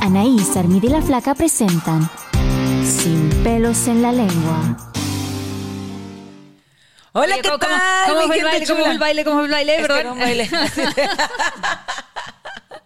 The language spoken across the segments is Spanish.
Anaís, Armida y la Flaca presentan Sin pelos en la lengua. Hola, Oye, ¿qué ¿cómo- tal? ¿Cómo, mi fue el baile? ¿Cómo fue el baile? ¿Cómo fue el baile? Perdón. era un baile.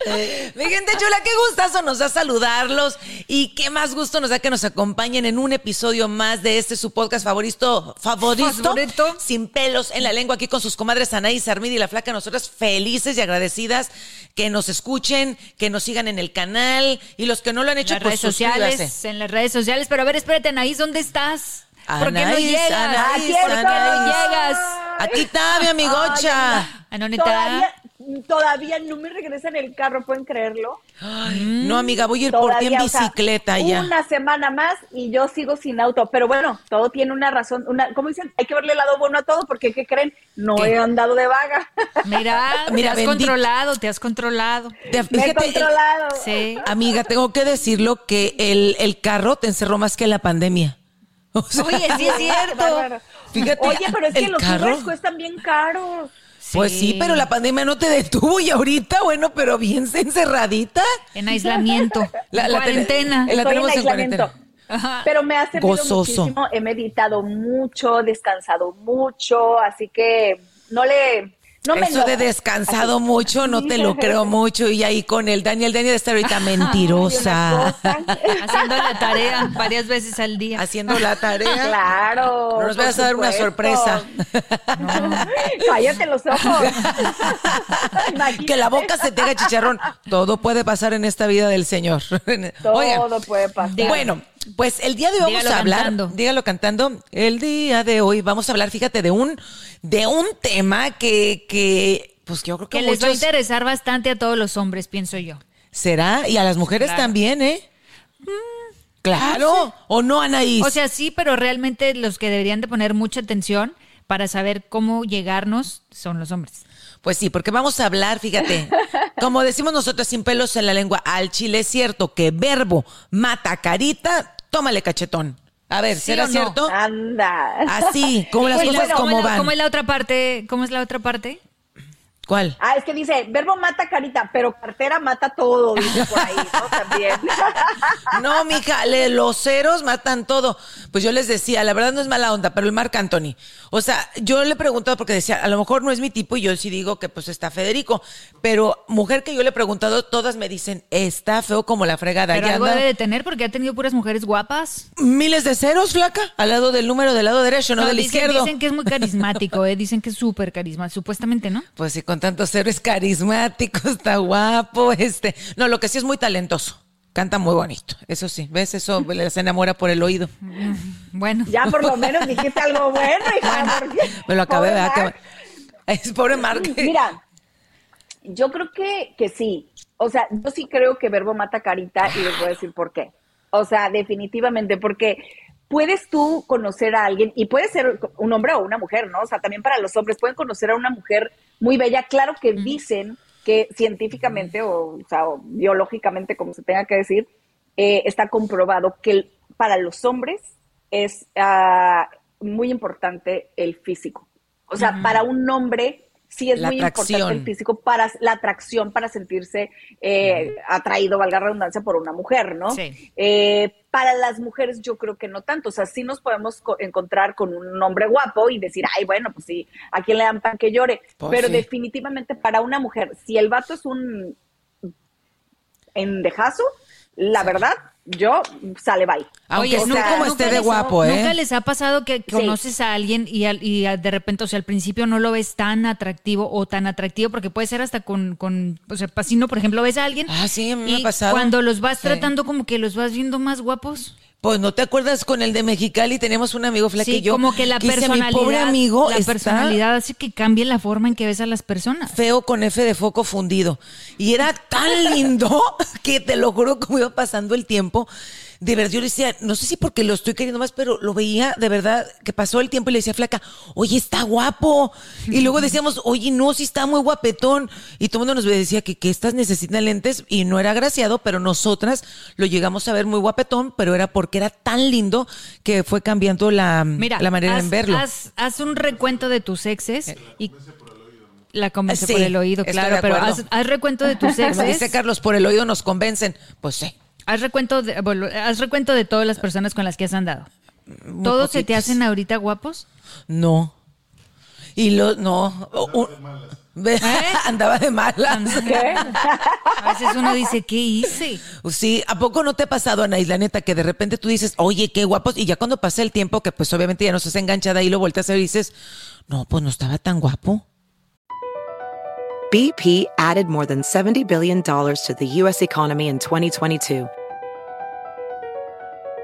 Mi gente chula, qué gustazo nos da saludarlos y qué más gusto nos da que nos acompañen en un episodio más de este su podcast favorito, favorito, Favorito. sin pelos en la lengua aquí con sus comadres Anaís, Armida y la Flaca. Nosotras felices y agradecidas que nos escuchen, que nos sigan en el canal y los que no lo han En hecho, las pues redes sociales, suscríbase. en las redes sociales. Pero a ver, espérate, Anaís, ¿dónde estás? ¿Por qué no Anaís, llegas? Anaís, ¿Por qué no Anaís. llegas? Aquí está mi amigocha. No, neta. Todavía, todavía no me regresa en el carro, ¿pueden creerlo? No, amiga, voy a ir por ti en Todavía, o sea, bicicleta ya. Una semana más y yo sigo sin auto. Pero bueno, todo tiene una razón. Una, ¿Cómo dicen? Hay que verle el lado bueno a todo porque, ¿qué creen? No ¿Qué? he andado de vaga. Mira, Mira, te has bendito. controlado, te has controlado. Te- Me he el- controlado. Sí. Amiga, tengo que decirlo que el, el carro te encerró más que la pandemia. O sea, Oye, sí es cierto. bárbaro. Fíjate, Oye, pero es que los carro- cuestan bien caros. Pues sí, pero la pandemia no te detuvo y ahorita, bueno, pero bien encerradita. En aislamiento. La- la cuarentena. la Estoy tenemos en aislamiento. cuarentena. Ajá. Pero me ha servido Gozoso. muchísimo. He meditado mucho, descansado mucho, así que no le. No me Eso de descansado Así. mucho, no te lo creo mucho. Y ahí con el Daniel, Daniel está ahorita mentirosa. Haciendo la tarea varias veces al día. Haciendo la tarea. Claro. No nos vayas a dar una sorpresa. Cállate los ojos. Que la boca se te haga chicharrón. Todo puede pasar en esta vida del Señor. Todo Oigan, puede pasar. Bueno, pues el día de hoy vamos Dígalo a hablar, cantando. dígalo cantando. El día de hoy vamos a hablar, fíjate, de un de un tema que que pues yo creo que, Que les va a interesar bastante a todos los hombres, pienso yo. será y a las mujeres Claro. también, ¿eh? Claro, o no, Anaís. O sea, sí, pero realmente los que deberían de poner mucha atención para saber cómo llegarnos son los hombres. Pues sí, porque vamos a hablar, fíjate, como decimos nosotros sin pelos en la lengua, al chile es cierto que verbo mata carita, tómale cachetón. A ver, ¿Sí ¿será o no? cierto? Anda. Así, como las Oye, cosas ¿cómo como es la- van. ¿Cómo es la otra parte? ¿Cómo es la otra parte? ¿Cuál? Ah, es que dice, verbo mata carita, pero cartera mata todo, dice por ahí, ¿no? También. No, mija, le- los ceros matan todo. Pues yo les decía, la verdad no es mala onda, pero el Marc Anthony. O sea, yo le he preguntado porque decía, a lo mejor no es mi tipo y yo sí digo que pues está Federico. Pero mujer que yo le he preguntado, todas me dicen, está feo como la fregada. Pero Ya algo anda- debe de tener porque ha tenido puras mujeres guapas. Miles de ceros, flaca, al lado del número del lado derecho, no, del dicen, izquierdo. dicen que es muy carismático, ¿eh? Dicen que es súper carismático, supuestamente, ¿no? Pues sí, con tantos ceros es carismático, está guapo, este. No, lo que sí es muy talentoso. Canta muy bonito, eso sí. ¿Ves? Eso les enamora por el oído. Bueno. Ya por lo menos dijiste algo bueno, hija. porque- Me lo acabé acabar. Marc. Es pobre Marc. Mira, yo creo que, que sí. O sea, yo sí creo que verbo mata carita y les voy a decir por qué. O sea, definitivamente, porque puedes tú conocer a alguien, y puede ser un hombre o una mujer, ¿no? O sea, también para los hombres pueden conocer a una mujer muy bella. Claro que dicen que científicamente o, o sea, o biológicamente, como se tenga que decir, eh, está comprobado que el- para los hombres es ah, muy importante el físico. O sea, para un hombre sí es La muy importante el físico para la atracción, para sentirse eh, atraído, valga redundancia, por una mujer, ¿no? Sí. Eh, para las mujeres yo creo que no tanto, o sea, sí nos podemos co- encontrar con un hombre guapo y decir, ay, bueno, pues sí, a quién le dan pan que llore, Pues pero sí. definitivamente para una mujer, si el vato es un endejazo, la verdad, yo sale bye. Aunque Oye, esté nunca- como nunca esté de les- guapo, ¿eh? ¿Nunca les ha pasado que conoces a alguien y, al- y de repente, o sea, al principio no lo ves tan atractivo o tan atractivo, porque puede ser hasta con, con o sea, si no, por ejemplo, ves a alguien Ah, sí, me ha y pasado. cuando los vas Sí. tratando como que los vas viendo más guapos. Pues no te acuerdas con el de Mexicali, tenemos un amigo flaco Sí, y yo. como que la personalidad, Mi pobre amigo la está personalidad hace que cambie la forma en que ves a las personas. feo con F de foco fundido. Y era tan lindo que te lo juro como iba pasando el tiempo. De verdad, yo le decía, no sé si porque lo estoy queriendo más, pero lo veía de verdad que pasó el tiempo y le decía, flaca, oye, está guapo. Y luego decíamos, oye, no, sí está muy guapetón. Y todo el mundo nos decía que, que estas necesitan lentes y no era graciado, pero nosotras lo llegamos a ver muy guapetón, pero era porque era tan lindo que fue cambiando la, Mira, la manera haz, en verlo. Haz, haz un recuento de tus exes y la convence Sí, por el oído, claro, pero haz, haz recuento de tus Como dice exes. Carlos, por el oído nos convencen. Pues sí. Haz recuento de, bueno, haz recuento de todas las personas con las que has andado. ¿Todos se te hacen ahorita guapos? No. Y lo, no. Ve- Andaba de malas. A veces uno dice, ¿qué hice? Sí, ¿a poco no te ha pasado, Anaís, la neta, que de repente tú dices, oye, qué guapos, y ya cuando pasa el tiempo, que pues obviamente ya no estás enganchada y lo volteas a ver y dices, no, pues no estaba tan guapo. BP added more than $70 billion to the U.S. economy in 2022.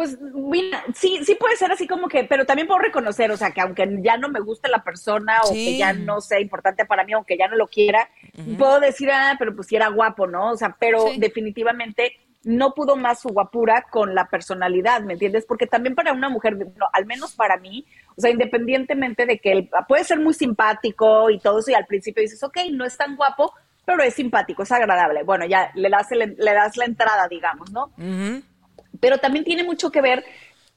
Pues mira, sí, sí puede ser así como que, pero también puedo reconocer, o sea, que aunque ya no me guste la persona o que ya no sea importante para mí, aunque ya no lo quiera, puedo decir, ah, pero pues sí era guapo, ¿no? O sea, pero Sí. definitivamente no pudo más su guapura con la personalidad, ¿me entiendes? Porque también para una mujer, no, al menos para mí, o sea, independientemente de que él puede ser muy simpático y todo eso, y al principio dices, ok, no es tan guapo, pero es simpático, es agradable. Bueno, ya le das, el- le das la entrada, digamos, ¿no? Pero también tiene mucho que ver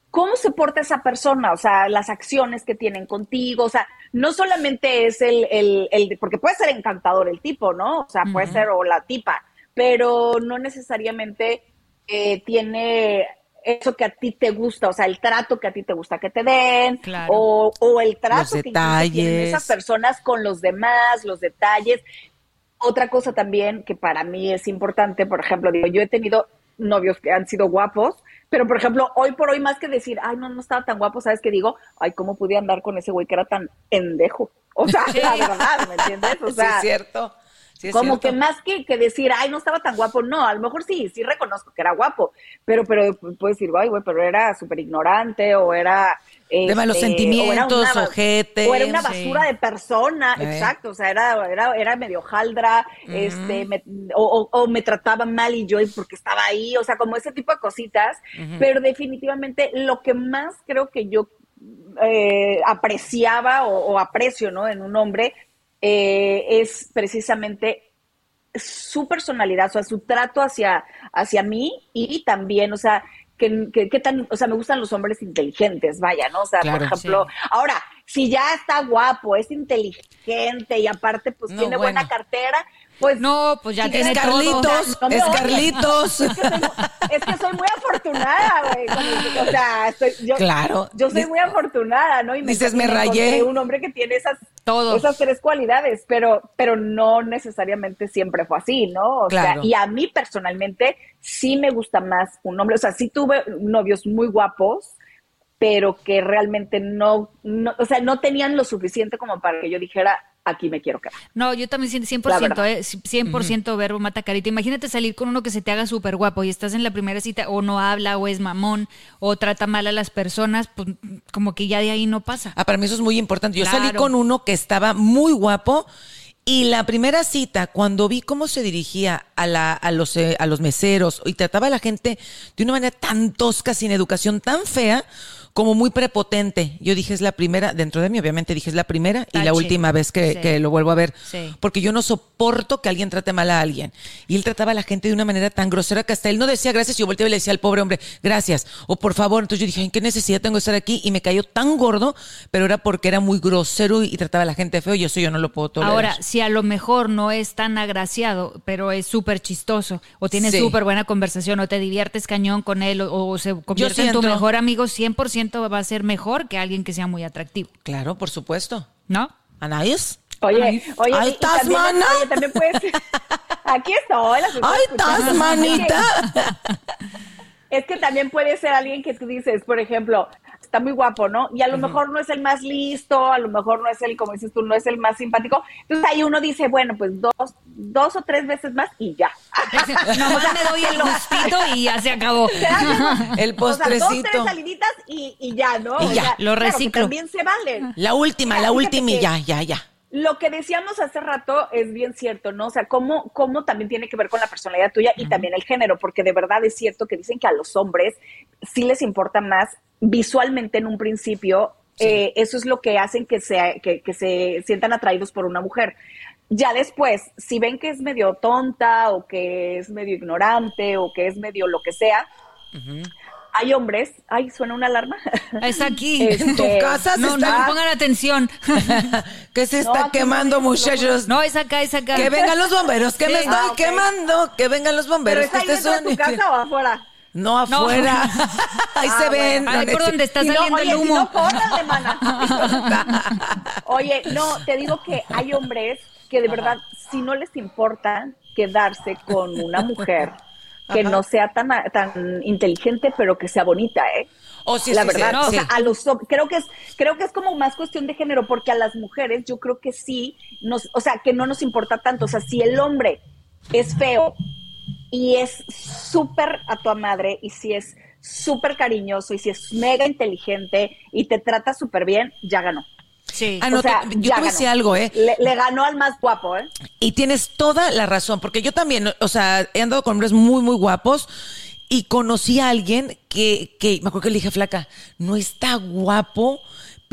cómo se porta esa persona, o sea, las acciones que tienen contigo, o sea, no solamente es el, el, el- porque puede ser encantador el tipo, ¿no? O sea, puede ser o la tipa, pero no necesariamente eh, tiene eso que a ti te gusta, o sea, el trato que a ti te gusta que te den, Claro. o, o el trato Los que tienen esas personas con los demás, los detalles. Otra cosa también que para mí es importante, por ejemplo, digo, yo he tenido novios que han sido guapos, pero por ejemplo, hoy por hoy más que decir, ay, no, no estaba tan guapo, ¿sabes qué digo? Ay, ¿cómo pude andar con ese güey que era tan pendejo? O sea, la verdad, ¿me entiendes? O sí, sea, es cierto. Sí, es como cierto. que más que, que decir, ay, no estaba tan guapo, no, a lo mejor sí, sí reconozco que era guapo, pero, pero puedes decir, ay, güey, pero era súper ignorante o era... De malos este, sentimientos, o era una- ojetes, O era una sí. basura de persona, Eh. exacto, o sea, era, era, era medio jaldra, este, me- o, o- o me trataba mal y yo porque estaba ahí, o sea, como ese tipo de cositas, pero definitivamente lo que más creo que yo eh, apreciaba o, o aprecio, ¿no? En un hombre eh, es precisamente su personalidad, o sea, su trato hacia, hacia mí y también, o sea, que, que- que tan, o sea, me gustan los hombres inteligentes, vaya, ¿no? O sea, Claro, por ejemplo, ahora, si ya está guapo, es inteligente y aparte pues No, tiene buena cartera, pues No, pues ya tiene todo. Carlitos, me es. Carlitos. Es que soy, es que soy muy afortunada, güey. O sea, estoy- yo, Claro. yo soy Dices- muy afortunada, ¿no? Y dices, y me rayé. Un hombre que tiene esas, Todo. esas tres cualidades, pero, pero no necesariamente siempre fue así, ¿no? O Claro. sea, y a mí personalmente sí me gusta más un hombre. O sea, sí tuve novios muy guapos, pero que realmente no, no, o sea, no tenían lo suficiente como para que yo dijera, aquí me quiero quedar. No, yo también cien- 100%, La verdad. eh, 100% verbo mata carita. Imagínate salir con uno que se te haga súper guapo y estás en la primera cita o no habla o es mamón o trata mal a las personas, pues como que ya de ahí no pasa. Ah, para mí eso es muy importante. Yo salí con uno que estaba muy guapo y la primera cita, cuando vi cómo se dirigía a, la, a, los, eh, a los meseros y trataba a la gente de una manera tan tosca, sin educación, tan fea, como muy prepotente. Yo dije, es la primera, dentro de mí obviamente dije, es la primera y la última vez que, Sí. que lo vuelvo a ver. Sí. Porque yo no soporto que alguien trate mal a alguien. Y él trataba a la gente de una manera tan grosera que hasta él no decía gracias. Yo volteaba y le decía al pobre hombre, gracias. O por favor. Entonces yo dije, "Ay, ¿qué necesidad tengo de estar aquí? Y me cayó tan gordo, pero era porque era muy grosero y trataba a la gente feo. Y eso yo no lo puedo tolerar. Ahora, si a lo mejor no es tan agraciado, pero es súper chistoso, o tienes Sí. súper buena conversación, o te diviertes cañón con él, o, o se convierte en tu mejor amigo, 100% va a ser mejor que alguien que sea muy atractivo, Claro, por supuesto. ¿no? Anaís. Oye, Ay, oye, ahí estás, también, mana. oye, también puedes. Aquí estoy. ¡Ay, estás, manita! Es que también puede ser alguien que tú dices, por ejemplo, está muy guapo, ¿no? Y a lo mejor no es el más listo, a lo mejor no es el, como dices tú, no es el más simpático. Entonces ahí uno dice, bueno, pues dos, dos o tres veces más y ya. Nomás me doy el gustito y ya se acabó. El O sea, dos, postrecito. tres saliditas y, y ya, ¿no? Y O ya, sea, lo claro reciclo. también se valen. La última, Mira, la última y ya, ya, ya. Lo que decíamos hace rato es bien cierto, ¿no? O sea, cómo, cómo también tiene que ver con la personalidad tuya y también el género, porque de verdad es cierto que dicen que a los hombres sí les importa más visualmente en un principio. eh, eso es lo que hacen que, se, que, que se sientan atraídos por una mujer. Ya después, si ven que es medio tonta o que es medio ignorante o que es medio lo que sea, hay hombres. Ay, suena una alarma. Es aquí. Este, En tu casa se No, no, está... pongan atención. que se No, está quemando, no muchachos. No, es acá, es acá. Que vengan los bomberos, que Sí. me estoy Ah, ok. quemando, que vengan los ¿Pero bomberos. es que ahí este de tu casa o afuera? No afuera. Ahí Ah, se ven. bueno. Ahí por donde está Si no, saliendo oye, el si humo. no, córrale, mana. Oye, no, te digo que hay hombres que de verdad, si no les importa quedarse con una mujer que Ajá. no sea tan, tan inteligente, pero que sea bonita, ¿eh? Oh, sí, la sí, verdad, sí. o sea, a los creo que es creo que es como más cuestión de género porque a las mujeres yo creo que sí nos, o sea, que no nos importa tanto, o sea, si el hombre es feo y es súper a tu madre y si es súper cariñoso y si es mega inteligente y te trata súper bien, ya ganó. Sí. Ah, no, o sea, te- yo te voy a ganó. decir algo, ¿eh? Le, le ganó al más guapo, ¿eh? Y tienes toda la razón, porque yo también, o sea, he andado con hombres muy, muy guapos y conocí a alguien que, que me acuerdo que le dije, flaca, no está guapo,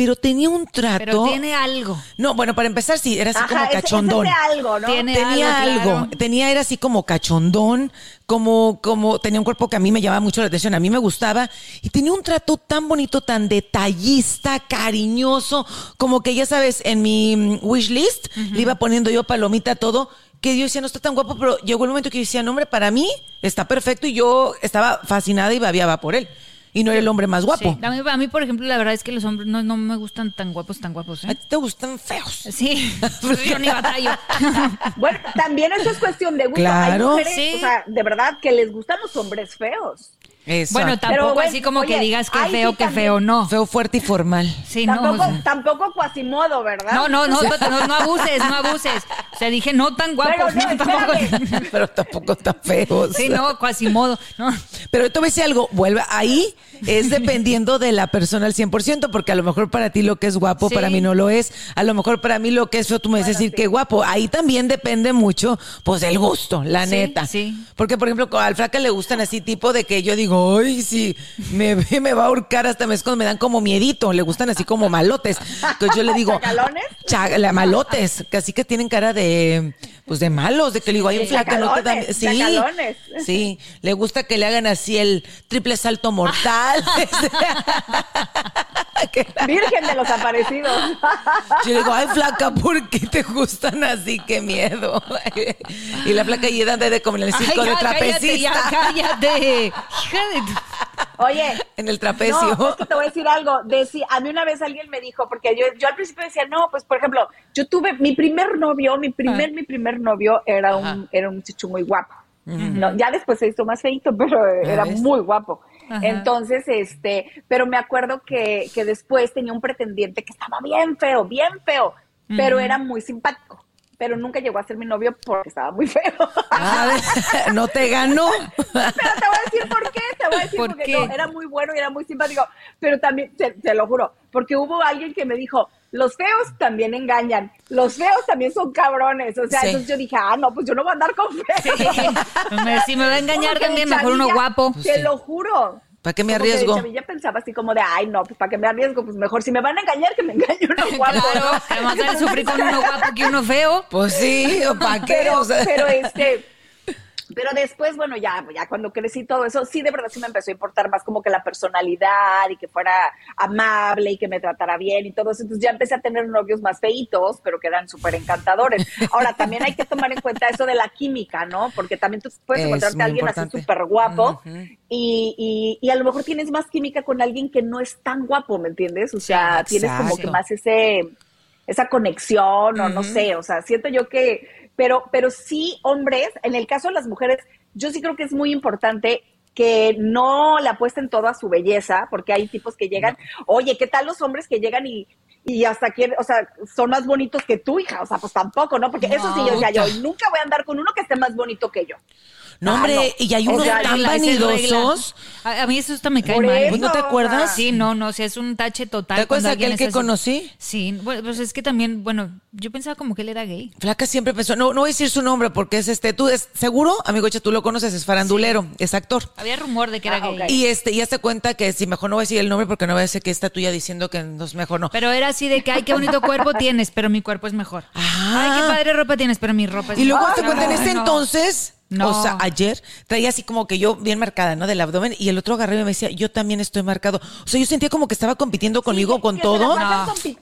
pero tenía un trato. Pero tiene algo. No, bueno, para empezar, sí, era así como ese- ese cachondón. es de algo, ¿no? Tiene- tenía algo, algo, claro. tenía, era así como cachondón, como, como, tenía un cuerpo que a mí me llamaba mucho la atención, a mí me gustaba, y tenía un trato tan bonito, tan detallista, cariñoso, como que ya sabes, en mi mm, wish list, le iba poniendo yo palomita todo, que yo decía, no está tan guapo, pero llegó el momento que yo decía, no, hombre, para mí está perfecto, y yo estaba fascinada y babiaba por él. Y no era el hombre más guapo. Sí. A, mí, a mí, por ejemplo, la verdad es que los hombres no, no me gustan tan guapos, tan guapos. A ¿eh? ti te gustan feos. Sí, yo ni batallo. Bueno, también eso es cuestión de gusto. Claro. Hay mujeres, Sí. o sea, de verdad que les gustan los hombres feos. Exacto. Bueno, tampoco bueno, así como que digas que ay, feo, sí, que también. feo, no. Feo, fuerte y formal. Sí, no. tampoco, o sea, tampoco cuasimodo, ¿verdad? no, no, no, no, no abuses, no abuses. O sea, dije no tan guapos. Pero no, tampoco- espérame. Pero tampoco tan feos. Sí, no, cuasimodo. No. Pero te voy a decir algo, vuelve ahí, es dependiendo de la persona al 100%, porque a lo mejor para ti lo que es guapo, Sí. para mí no lo es. A lo mejor para mí lo que es feo, tú me vas a decir que guapo. Ahí también depende mucho, pues, del gusto, la Sí, neta. sí. Porque, por ejemplo, al flaca le gustan así, tipo de que yo digo, ay, si me ve, me va a ahorcar hasta me escondo", me dan como miedito, le gustan así como malotes. Entonces yo le digo, ¿Chacalones? cha- la- malotes, que así que tienen cara de, pues, de malos, de que le digo, ay, Sí, flaca, no te da. Sí, sí, le gusta que le hagan así el triple salto mortal. Virgen de los aparecidos. Yo digo, ay, flaca, ¿por qué te gustan así? Qué miedo. Y la flaca y de como en el circo Ay, de ya, cállate, ya, trapecista. cállate. Hija de tu- Oye, En el trapecio. No, es que te voy a decir algo. A mí una vez alguien me dijo, porque yo, yo al principio decía, no, pues por ejemplo, yo tuve mi primer novio, mi primer, mi primer novio era un, era un muchacho muy guapo. No, ya después se hizo más feito, pero era ves? muy guapo. Ajá. Entonces, este, pero me acuerdo que, que después tenía un pretendiente que estaba bien feo, bien feo, pero era muy simpático. Pero nunca llegó a ser mi novio porque estaba muy feo. A ver, no te ganó. Pero te voy a decir por qué, te voy a decir ¿Por porque qué? no, era muy bueno y era muy simpático, pero también, te, te lo juro, porque hubo alguien que me dijo, los feos también engañan, los feos también son cabrones, o sea, Sí. entonces yo dije, ah, no, pues yo no voy a andar con feos. Hombre, si me va a engañar Como que también, mejor uno guapo. Te lo juro. ¿Para qué me Como que arriesgo? chavilla pensaba así como de, ay, no, pues para qué me arriesgo, pues mejor si me van a engañar, que me engañe uno guapo. Claro, ¿no? además de sufrir con uno guapo que uno feo. Pues sí, ¿o ¿para qué? pero, O sea, pero este, pero después, bueno, ya, ya cuando crecí todo eso, sí, de verdad sí me empezó a importar más como que la personalidad y que fuera amable y que me tratara bien y todo eso. Entonces ya empecé a tener novios más feitos, pero que eran súper encantadores. Ahora, también hay que tomar en cuenta eso de la química, ¿no? Porque también tú puedes Es encontrarte a alguien importante. así súper guapo y, y, y a lo mejor tienes más química con alguien que no es tan guapo, ¿me entiendes? O sea, Sí, tienes como que más ese esa conexión o no sé, o sea, siento yo que, pero, pero sí, hombres, en el caso de las mujeres, yo sí creo que es muy importante que no le apuesten todo a su belleza, porque hay tipos que llegan, oye, ¿qué tal los hombres que llegan y, y hasta quieren, o sea, son más bonitos que tú, hija? O sea, pues tampoco, ¿no? Porque eso sí, yo decía yo, nunca voy a andar con uno que esté más bonito que yo. No, Ah, hombre, no. y hay O unos sea, tan vanidosos. A, a mí eso hasta me cae Por mal. eso, ¿No te acuerdas? Sí, no, no, o sea, es un tache total. ¿Te acuerdas aquel alguien que así. conocí? Sí, bueno, pues es que también, bueno, yo pensaba como que él era gay. Flaca siempre pensó, no, no voy a decir su nombre porque es este, tú, es, seguro, amigo Echa, tú lo conoces, es farandulero, es actor. Había rumor de que era Ah, gay. ok. Y este, y hazte cuenta que si mejor no voy a decir el nombre porque no voy a decir que está tuya diciendo que no es mejor no. Pero era así de que, ay, qué bonito cuerpo tienes, pero mi cuerpo es mejor. Ah. Ay, qué padre ropa tienes, pero mi ropa es Y luego mejor. hazte cuenta, en ese no. entonces, No. o sea, ayer, traía así como que yo bien marcada, ¿no? Del abdomen, y el otro agarré y me decía, yo también estoy marcado. O sea, yo sentía como que estaba compitiendo conmigo con todo.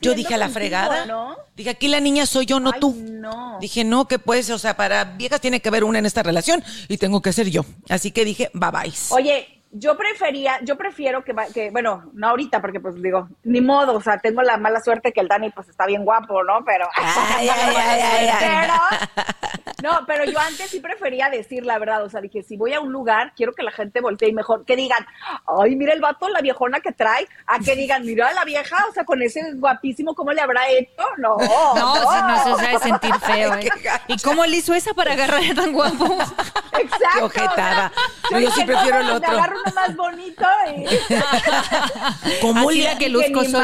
Yo dije a la contigo, fregada. ¿no? Dije, aquí la niña soy yo, no Ay, tú. no. Dije, no, que pues, o sea, para viejas tiene que haber una en esta relación y tengo que ser yo. Así que dije, bye bye. Oye, yo prefería, yo prefiero que, bueno, no ahorita, porque pues digo, ni modo, o sea, tengo la mala suerte que el Dani pues está bien guapo, ¿no? Pero, Ay, ay, ay, ay, ay. pero, no, pero yo antes sí prefería decir la verdad, o sea, dije, si voy a un lugar, quiero que la gente voltee y mejor, que digan, ay, mira el vato, la viejona que trae, a que digan, mira la vieja, o sea, con ese guapísimo, ¿cómo le habrá hecho? No, No, no, eso se ha de sentir feo, ¿eh? ¿Y cómo le hizo esa para agarrar a tan guapo? Exacto. Qué ojetada. o sea, No, yo sí prefiero el otro. Más bonito y... ¿Cómo Así le- la que luzco ni soy yo.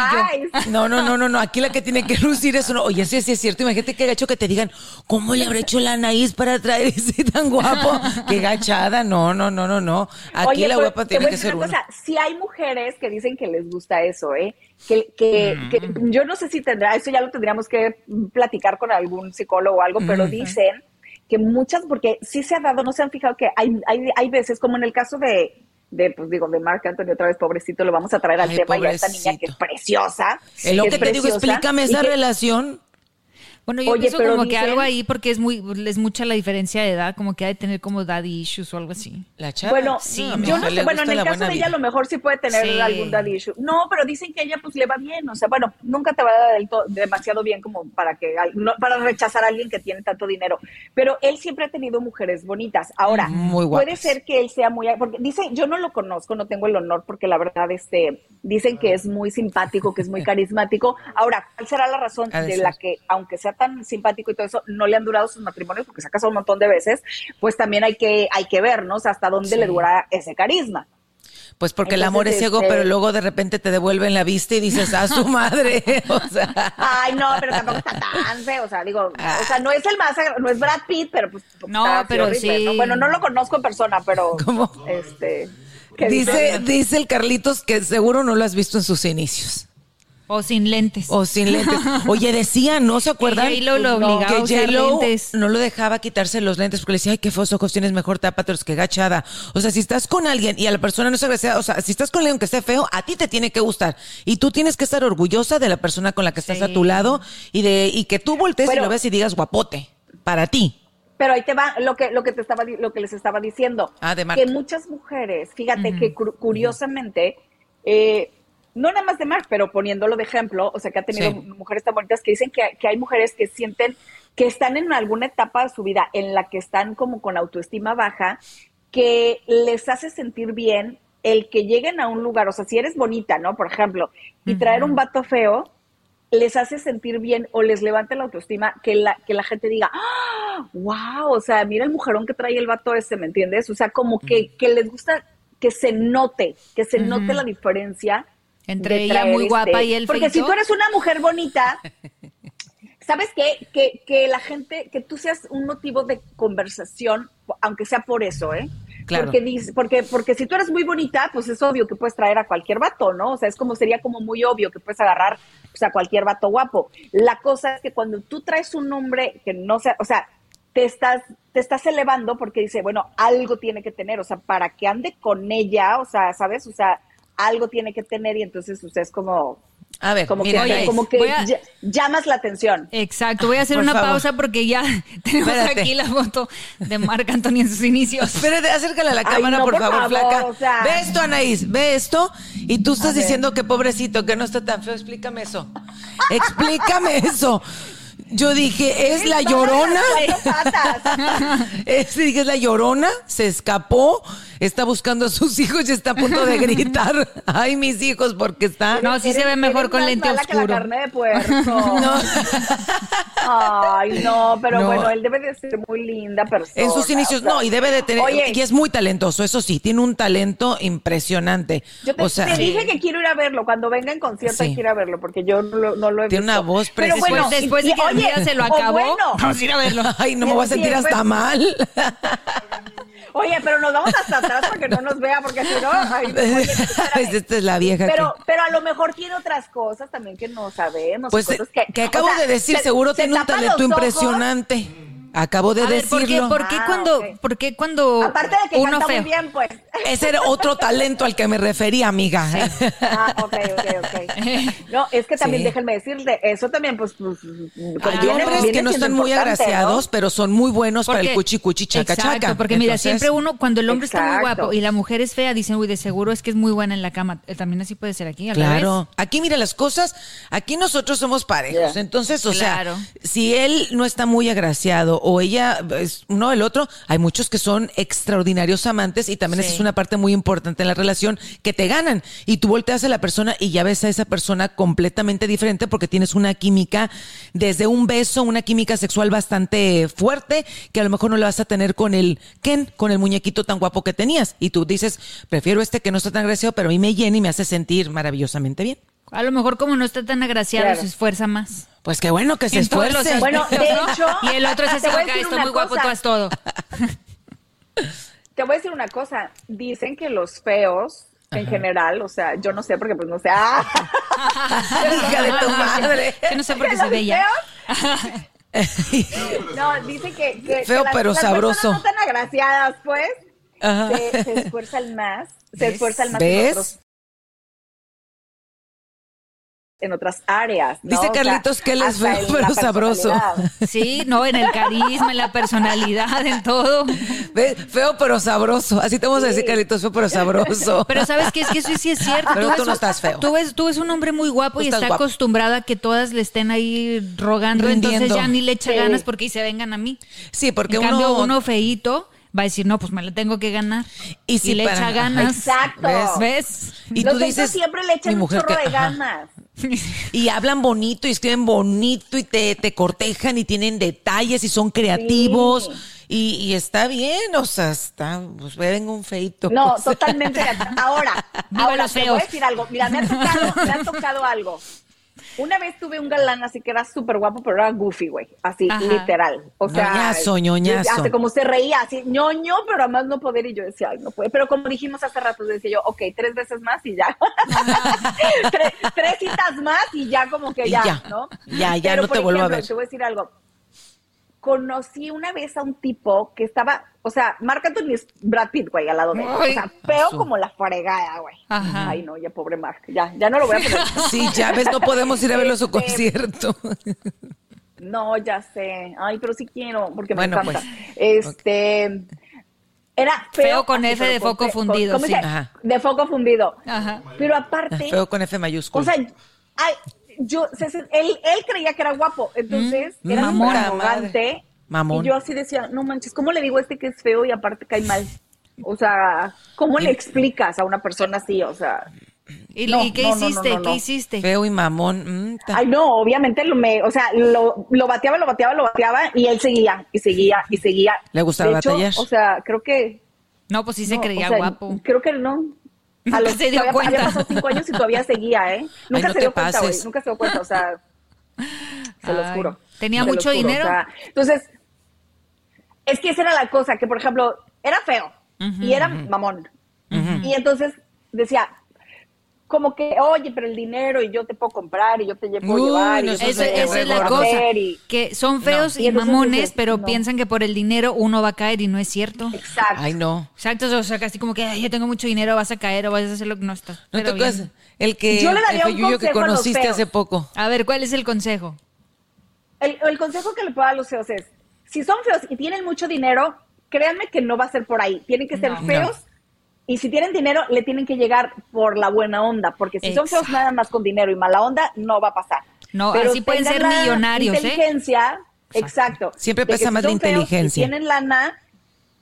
más. No, no, no, no, no. Aquí la que tiene que lucir es uno. Oye, sí, sí es cierto. Imagínate qué gacho que te digan, ¿cómo le habrá hecho la nariz para traer ese tan guapo? Qué gachada. No, no, no, no, no. Aquí Oye, la guapa tiene que ser una uno. cosa, si hay mujeres que dicen que les gusta eso, ¿eh? Que, que, que yo no sé si tendrá, eso ya lo tendríamos que platicar con algún psicólogo o algo, pero dicen que muchas, porque sí se ha dado, no se han fijado que hay, hay, hay veces, como en el caso de, de, pues digo, de Marc Anthony, otra vez pobrecito, lo vamos a traer al Ay, tema y a esta niña que es pobrecito. preciosa. Es lo que te digo, preciosa, explícame y esa que- relación. Bueno, yo Oye, pienso pero como que dicen- algo ahí porque es muy es mucha la diferencia de edad, como que ha de tener como daddy issues o algo así. La chava. Bueno, Sí, mi yo no sé, bueno, en el caso de ella a lo mejor sí puede tener Sí. algún daddy issue. No, pero dicen que a ella pues le va bien, o sea, bueno, nunca te va a dar del demasiado bien como para que no- para rechazar a alguien que tiene tanto dinero, pero él siempre ha tenido mujeres bonitas. Ahora, Muy puede ser que él sea muy porque dice, yo no lo conozco, no tengo el honor porque la verdad este dicen que es muy simpático, que es muy carismático. Ahora, ¿cuál será la razón de la que aunque sea tan simpático y todo eso, no le han durado sus matrimonios porque se ha casado un montón de veces? Pues también hay que hay que ver, ¿no? O sea, hasta dónde Sí. le dura ese carisma. Pues porque el amor es ciego, este- pero luego de repente te devuelven la vista y dices, a su madre. O sea. Ay, no, pero tampoco está tan feo, o sea, digo, o sea, no es el más, no es Brad Pitt, pero pues No, está pero horrible, sí. ¿no? Bueno, no lo conozco en persona, pero ¿Cómo? este ¿qué Dice, dice el Carlitos que seguro no lo has visto en sus inicios. O sin lentes. O sin lentes. Oye, decía, ¿no se acuerdan? Que J-Lo lo obligaba que a usar J-Lo lentes. no lo dejaba quitarse los lentes porque le decía, ay, qué feos ojos tienes, mejor tápatelos que gachada. O sea, si estás con alguien y a la persona no se agradecida, o sea, si estás con alguien que esté feo, a ti te tiene que gustar. Y tú tienes que estar orgullosa de la persona con la que estás Sí. a tu lado y de y que tú voltees y lo ves y digas guapote para ti. Pero ahí te va lo que lo que te estaba di- lo que les estaba diciendo. Ah, de que muchas mujeres, fíjate que cu- curiosamente, eh, no nada más de Mark, pero poniéndolo de ejemplo, o sea, que ha tenido Sí. mujeres tan bonitas que dicen que, que hay mujeres que sienten que están en alguna etapa de su vida en la que están como con autoestima baja, que les hace sentir bien el que lleguen a un lugar, o sea, si eres bonita, ¿no? Por ejemplo, y traer un vato feo, les hace sentir bien o les levanta la autoestima que la, que la gente diga, ¡Ah! wow, o sea, mira el mujerón que trae el vato ese, ¿me entiendes? O sea, como que, que les gusta que se note, que se note la diferencia. Entre ella muy guapa y él Porque si tú eres una mujer bonita, ¿sabes qué? Que, que la gente, que tú seas un motivo de conversación, aunque sea por eso, ¿eh? Claro. Porque, dice- porque, porque si tú eres muy bonita, pues es obvio que puedes traer a cualquier vato, ¿no? O sea, es como, sería como muy obvio que puedes agarrar pues, a cualquier vato guapo. La cosa es que cuando tú traes un hombre que no sea, o sea, te estás, te estás elevando porque dice, bueno, algo tiene que tener, o sea, para que ande con ella, o sea, ¿sabes? O sea, algo tiene que tener y entonces, sea, es como, A ver, como mira, que, Anaís, como que a- llamas la atención. Exacto, voy a hacer Por una favor. pausa porque ya tenemos Espérate. aquí la foto de Marc Anthony en sus inicios. Espérate, acércale a la Ay, cámara, no, por, por favor, favor, flaca. o sea. Ve esto, Anaís, ve esto. Y tú estás diciendo que pobrecito, que no está tan feo. Explícame eso. Explícame eso. Yo dije, ¿es la llorona? Es, dije, es la llorona, se escapó, está buscando a sus hijos y está a punto de gritar. Ay, mis hijos, porque está. No, sí se ve mejor con lente que la oscuro. carne de puerco. No. Ay, no, pero No. bueno, él debe de ser muy linda persona. En sus inicios, o sea. no, y debe de tener, Oye, y es muy talentoso, eso sí, tiene un talento impresionante. yo te, o sea, te dije que quiero ir a verlo. Cuando venga en concierto, Sí. hay que ir a verlo, porque yo no lo, no lo he Tiene visto. una voz Pero preciosa. bueno, Después y- de que y, el día oye, se lo acabó, bueno, vamos a ir a verlo. ay, no me voy a sentir pues- hasta mal. Oye, pero nos vamos hasta atrás para que no nos vea, porque si no, ay, oye, espérame. Esta es la vieja Pero, que... pero a lo mejor tiene otras cosas también que no sabemos. Pues cosas que, que, acabo o sea, de decir, se- seguro se tiene un talento impresionante. Acabo de A ver, ¿por qué, decirlo. por qué Ah, cuando, ok. por qué cuando Aparte de que uno canta feo? muy bien, pues. Ese era otro talento al que me refería, amiga. Ah, ok, ok, ok. No, es que también Sí. déjenme decirle, eso también, pues. pues, Hay viene- hombres viene que no están muy agraciados, ¿no? pero son muy buenos para el cuchi cuchi chaca Exacto, chaca. porque mira, Entonces, siempre uno, cuando el hombre está muy guapo y la mujer es fea, dicen, uy, de seguro es que es muy buena en la cama. Eh, También así puede ser aquí, al Claro. revés. Aquí mira las cosas, aquí nosotros somos parejos. Entonces, o Claro. sea, si él no está muy agraciado o ella es uno el otro, hay muchos que son extraordinarios amantes y también Sí. esa es una parte muy importante en la relación que te ganan y tú volteas a la persona y ya ves a esa persona completamente diferente porque tienes una química desde un beso, una química sexual bastante fuerte que a lo mejor no la vas a tener con el Ken, con el muñequito tan guapo que tenías y tú dices, prefiero este que no está tan agraciado, pero a mí me llena y me hace sentir maravillosamente bien. A lo mejor como no está tan agraciado, Claro. se esfuerza más. Pues qué bueno que se esfuerce. Bueno, de ¿no? hecho, Y el otro es a acá, una muy guapo, cosa. tú haz todo. Te voy a decir una cosa. Dicen que los feos, en general, o sea, yo no sé porque pues no sé. ¡Ah! Hija de tu madre. Que no sé por qué Que se ve ella. No, dicen que, que- Feo, que las- pero las sabroso. personas no tan agraciadas, pues, se, se esfuerzan más, se ¿Ves? esfuerzan más ¿Ves? otros en otras áreas. ¿no? Dice O sea, Carlitos que él es hasta feo, en la pero sabroso. Sí, no, en el carisma, en la personalidad, en todo. ¿Ves? Feo pero sabroso. Así te vamos a decir. Carlitos, feo pero sabroso. Pero sabes que es que eso sí es cierto. Pero tú no estás feo. Tú ves, tú ves un hombre muy guapo y está guapo. acostumbrado a que todas le estén ahí rogando, Rindiendo. entonces ya ni le echa Sí. ganas porque y se vengan a mí. Sí, porque en uno... cambio, uno feíto va a decir, no, pues me la tengo que ganar. Y si le para- echa ganas. Exacto. ¿Ves? ¿Ves? Y Los tú dices... siempre le echan mi un mujer chorro que- de ajá. Y hablan bonito y escriben bonito y te, te cortejan y tienen detalles y son creativos. Y, y está bien, o sea, está, pues venga un feito. No, totalmente. Ahora, Viva ahora los te voy a decir algo. Mira, me ha tocado, me ha tocado algo. Una vez tuve un galán así que era súper guapo, pero era goofy, güey. Así, Ajá. literal. O sea, Ñoñazo, ñoñazo. Hasta como se reía, así, ñoño, pero además no poder. Y yo decía, ay, no puede. Pero como dijimos hace rato, decía yo, ok, tres veces más y ya. tres, tres citas más y ya como que ya, ya. ¿no? Ya, ya Pero, no por te vuelvo a ejemplo, ver. Te voy a decir algo. Conocí una vez a un tipo que estaba, o sea, Marc Anthony es Brad Pitt, güey, al lado de él. O sea, feo Su- como la fregada, güey. Ajá. Ay, no, ya pobre Marc. Ya, ya no lo voy a poner. Sí, ya ves, no podemos ir a verlo a su Este, concierto. No, ya sé. Ay, pero sí quiero, porque Bueno, me encanta. pues. Este. Era feo. Feo con F de foco fundido, ¿cómo sí. Ajá. De foco fundido. Ajá. Pero aparte, Feo con F mayúsculo. o sea, ay, yo, él, él creía que era guapo, entonces Mm, era mamón. arrogante. Mamón. Y yo así decía, no manches, ¿cómo le digo a este que es feo y aparte cae mal? O sea, ¿cómo le explicas a una persona así? O sea, ¿Y, No, y qué no, no, no, hiciste? no, no. ¿Qué hiciste? Feo y mamón. mm, Ay, no, obviamente lo me, o sea, lo, lo bateaba, lo bateaba, lo bateaba y él seguía y seguía y seguía. ¿Le gustaba De hecho, batallar? O sea, creo que. No, pues sí se no, creía o sea, guapo. Creo que no. A los, se dio todavía- cuenta. Había pasado cinco años y todavía seguía, ¿eh? Nunca no se dio cuenta, güey. Nunca se dio cuenta, o sea. Se los Ay, juro. ¿tenía mucho juro, dinero? o sea, entonces, es que esa era la cosa, que por ejemplo, era feo y era mamón. Y entonces decía, como que, oye, pero el dinero y yo te puedo comprar y yo te puedo Uy, llevar. y no, yo eso te Eso, esa es la cosa, hacer y- que son feos Y y entonces mamones, dices, pero no. piensan que por el dinero uno va a caer y no es cierto. Exacto. Ay, no. Exacto, o sea, casi como que "Ay, yo tengo mucho dinero, vas a caer o vas a hacer lo que no estás. No pero tocas bien. el que Yo le daría el un que consejo a los conociste feos. hace poco. A ver, ¿cuál es el consejo? El, el consejo que le puedo dar a los feos es, si son feos y tienen mucho dinero, créanme que no va a ser por ahí. Tienen que ser No. feos y si tienen dinero, le tienen que llegar por la buena onda, porque si son feos nada más con dinero y mala onda, no va a pasar. No, así pueden ser la millonarios, ¿eh? Inteligencia, exacto. Siempre pesa si más la feos y inteligencia. tienen lana,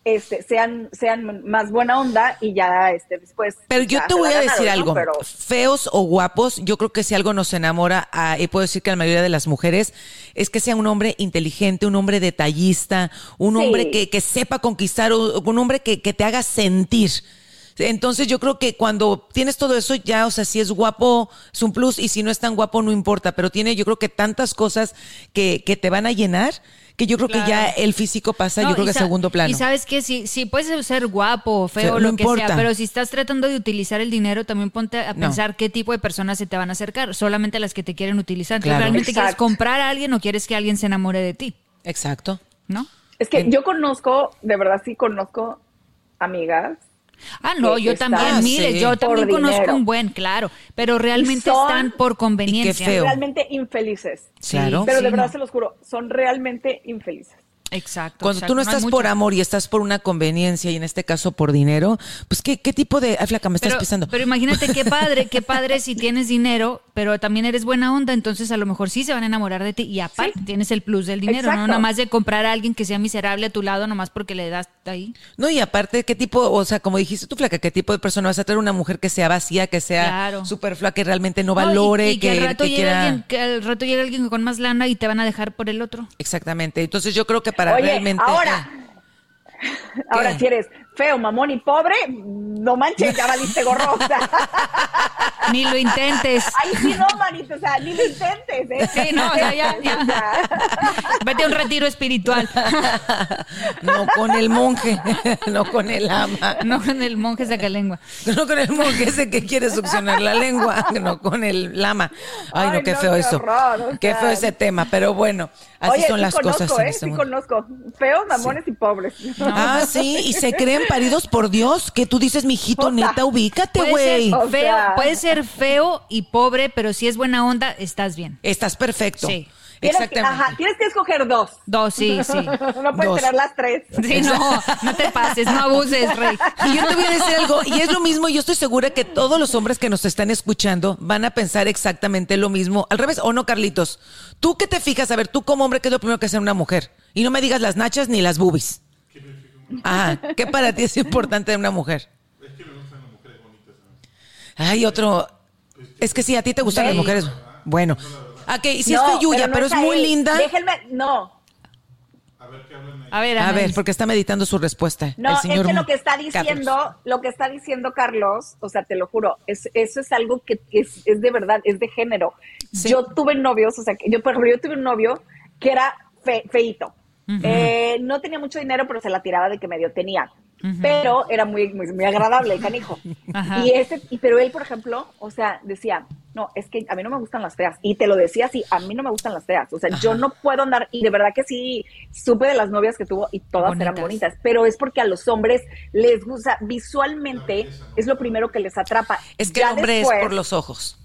este, sean, sean más buena onda y ya este, después. Pero yo te voy la a decir ¿no? algo. Pero- Feos o guapos, yo creo que si algo nos enamora, a, y puedo decir que a la mayoría de las mujeres, es que sea un hombre inteligente, un hombre detallista, un Sí. hombre que, que sepa conquistar, un hombre que, que te haga sentir. Entonces yo creo que cuando tienes todo eso ya, o sea, si es guapo es un plus y si no es tan guapo no importa, pero tiene yo creo que tantas cosas que, que te van a llenar que yo creo que ya el físico pasa, No, yo creo que a segundo plano. Y sabes que si, si puedes ser guapo, feo, O sea, lo no que importa. sea, pero si estás tratando de utilizar el dinero, también ponte a No. pensar qué tipo de personas se te van a acercar, solamente las que te quieren utilizar. Claro. ¿Realmente quieres comprar a alguien o quieres que alguien se enamore de ti? Exacto. ¿No? Es que yo conozco, de verdad sí conozco amigas Ah, no, yo están también, mire, sí. yo también por conozco dinero. un buen, claro, pero realmente son- están por conveniencia. feo. realmente infelices. Claro. Pero Sí, de verdad no. se los juro, son realmente infelices. Exacto. Cuando exacto, tú no estás por amor y estás por una conveniencia y en este caso por dinero, pues qué, qué tipo de... Ay, flaca, me estás Pero, pisando. pero imagínate qué padre, qué padre si tienes dinero, pero también eres buena onda, entonces a lo mejor sí se van a enamorar de ti y aparte tienes el plus del dinero, no nada más de comprar a alguien que sea miserable a tu lado nomás porque le das ahí. No, y aparte, ¿qué tipo, o sea, como dijiste tú, flaca, qué tipo de persona vas a tener una mujer que sea vacía, que sea Claro. súper flaca, que realmente no No, y- valore, y, que, al rato que llegue quiera... alguien, que al rato llegue alguien con más lana y te van a dejar por el otro. Exactamente. Entonces yo creo que para Oye, realmente... ahora, ahora si eres feo, mamón y pobre, no manches, ya valiste gorro. O sea, Ni lo intentes. ahí sí no, manito, o sea, ni lo intentes, ¿eh? Sí, no, ya, ya, ya. O sea, Vete a un retiro espiritual. no con el monje, no con el ama. No con el monje sacalengua. No con el monje ese que quiere succionar la lengua, no con el lama. Ay, no, Ay, qué no, feo qué eso. horror, o Qué sea. feo ese tema, pero bueno, así Oye, son sí las conozco, cosas en ¿eh? este Sí mundo. conozco. Feos, mamones y pobres. Ah, sí, y se creen paridos por Dios, que tú dices, mijito, neta, ubícate, Puede güey. O sea. puede ser feo y pobre, pero si es buena onda, estás bien. Estás perfecto. Sí. Tienes que, ajá, tienes que escoger dos. Dos, sí, sí. No puedes Dos. tener las tres. Sí, no, no te pases, no abuses, Rey. Y yo te voy a decir algo, y es lo mismo, yo estoy segura que todos los hombres que nos están escuchando van a pensar exactamente lo mismo. Al revés, ¿o no, Carlitos? Tú que te fijas, a ver, tú como hombre, ¿qué es lo primero que hace una mujer? Y no me digas las nachas ni las boobies. Ajá, ¿qué para ti es importante de una mujer? Ay, otro. Es que sí, a ti te gustan las mujeres. Bueno. Ok, si es No, feyuya, no pero es a muy él. linda. Déjenme, no. A ver, A ver, porque está meditando su respuesta. No, el es que lo que está Carlos. diciendo, lo que está diciendo Carlos, o sea, te lo juro, es, eso es algo que es, es de verdad, es de género. Sí. Yo tuve novios, o sea, que yo, por ejemplo, yo tuve un novio que era fe, feito. Eh, no tenía mucho dinero, pero se la tiraba de que medio tenía. Pero era muy, muy, muy agradable el canijo. Ajá. Y ese, y, pero él, por ejemplo, o sea, decía, no, es que a mí no me gustan las feas. Y te lo decía así, a mí no me gustan las feas. O sea, yo no puedo andar, y de verdad que sí, supe de las novias que tuvo y todas eran Bonitas. bonitas. Pero es porque a los hombres les gusta, visualmente, es lo primero que les atrapa. Es que Ya el hombre después, es por los ojos.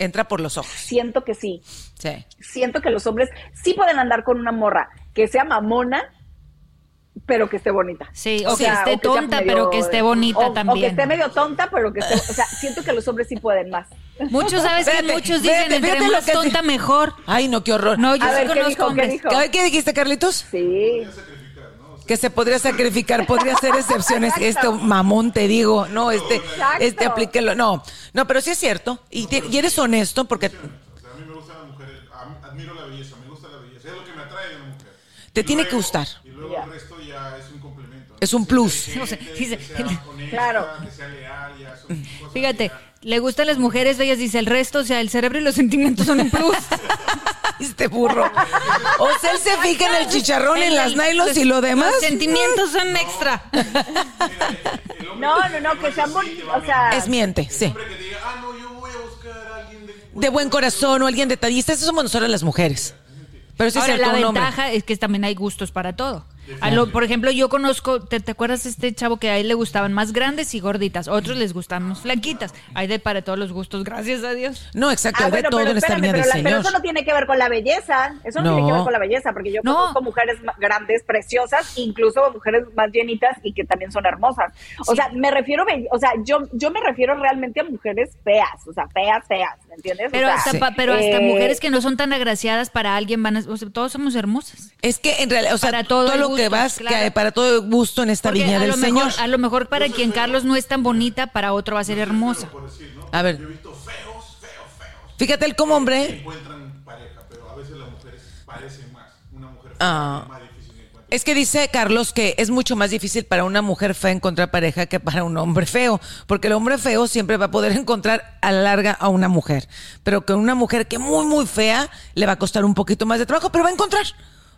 Entra por los ojos. Siento que sí. Sí. Siento que los hombres sí pueden andar con una morra que sea mamona, pero que esté bonita. Sí, o O que sea, esté o que sea tonta, medio- pero que esté bonita o- O que también. esté medio tonta, pero que esté. O sea, siento que los hombres sí pueden más. Muchos, ¿sabes que Muchos dicen, entre lo más que- tonta, mejor. Ay, no, qué horror. No, yo A sí ver, ¿qué conozco dijo? ¿Qué dijo? ¿Qué dijiste, Carlitos? Sí. Que se podría sacrificar, podría ser excepciones. Este mamón, te digo, no, este, Exacto. este aplíquelo. No, no, pero sí es cierto. Y, te- y eres honesto porque O sea, a mí me gustan las mujeres, admiro la belleza, me gusta la belleza, es lo que me atrae de una mujer. Te Y tiene que luego- gustar. Y luego el resto ya es un complemento. ¿no? es un plus. Que que Claro. que Fíjate, que le gustan las mujeres bellas, dice el resto, o sea, el cerebro y los sentimientos son un plus. Este burro. O sea, él se fija en el chicharrón, en las nylons y lo demás. Los sentimientos son extra. No, no, no, que sean bonitos. O sea, Es miente, sí. hombre que te diga, ah, no, yo voy a buscar a alguien de... De buen corazón o alguien detallista, eso somos nosotras las mujeres. Pero sí es Ahora, la hombre. ventaja es que también hay gustos para todo. A lo- por ejemplo, yo conozco, ¿te, te acuerdas de este chavo que a él le gustaban más grandes y gorditas? Otros les gustan más flaquitas. Hay de para todos los gustos, gracias a Dios. No, exacto, Ah, hay de bueno, todo pero en esta pero, del la- pero señor. eso no tiene que ver con la belleza. Eso no, tiene que No. ver con la belleza, porque yo No. conozco mujeres grandes, preciosas, incluso mujeres más llenitas y que también son hermosas. O sea, me refiero, o sea, yo, yo me refiero realmente a mujeres feas, o sea, feas, feas, ¿me entiendes? O Pero sea, hasta, pa- pero hasta eh, mujeres que no son tan agraciadas para alguien van a, o sea, todos somos hermosas. Es que en realidad, o sea, Para todo todo, lo que vas, claro. que hay para todo gusto en esta Porque viña del mejor, señor. a lo mejor para quien Carlos no es tan bonita, para otro va a ser hermosa. A ver, Yo he visto feos, feos, feos. fíjate él como hombre. Encuentran pareja, pero a veces las mujeres parecen más. Una mujer fea Ah. es más difícil de encontrar. Es que dice Carlos que es mucho más difícil para una mujer fea encontrar pareja que para un hombre feo, porque el hombre feo siempre va a poder encontrar a la larga a una mujer, pero que una mujer que muy muy fea le va a costar un poquito más de trabajo, pero va a encontrar,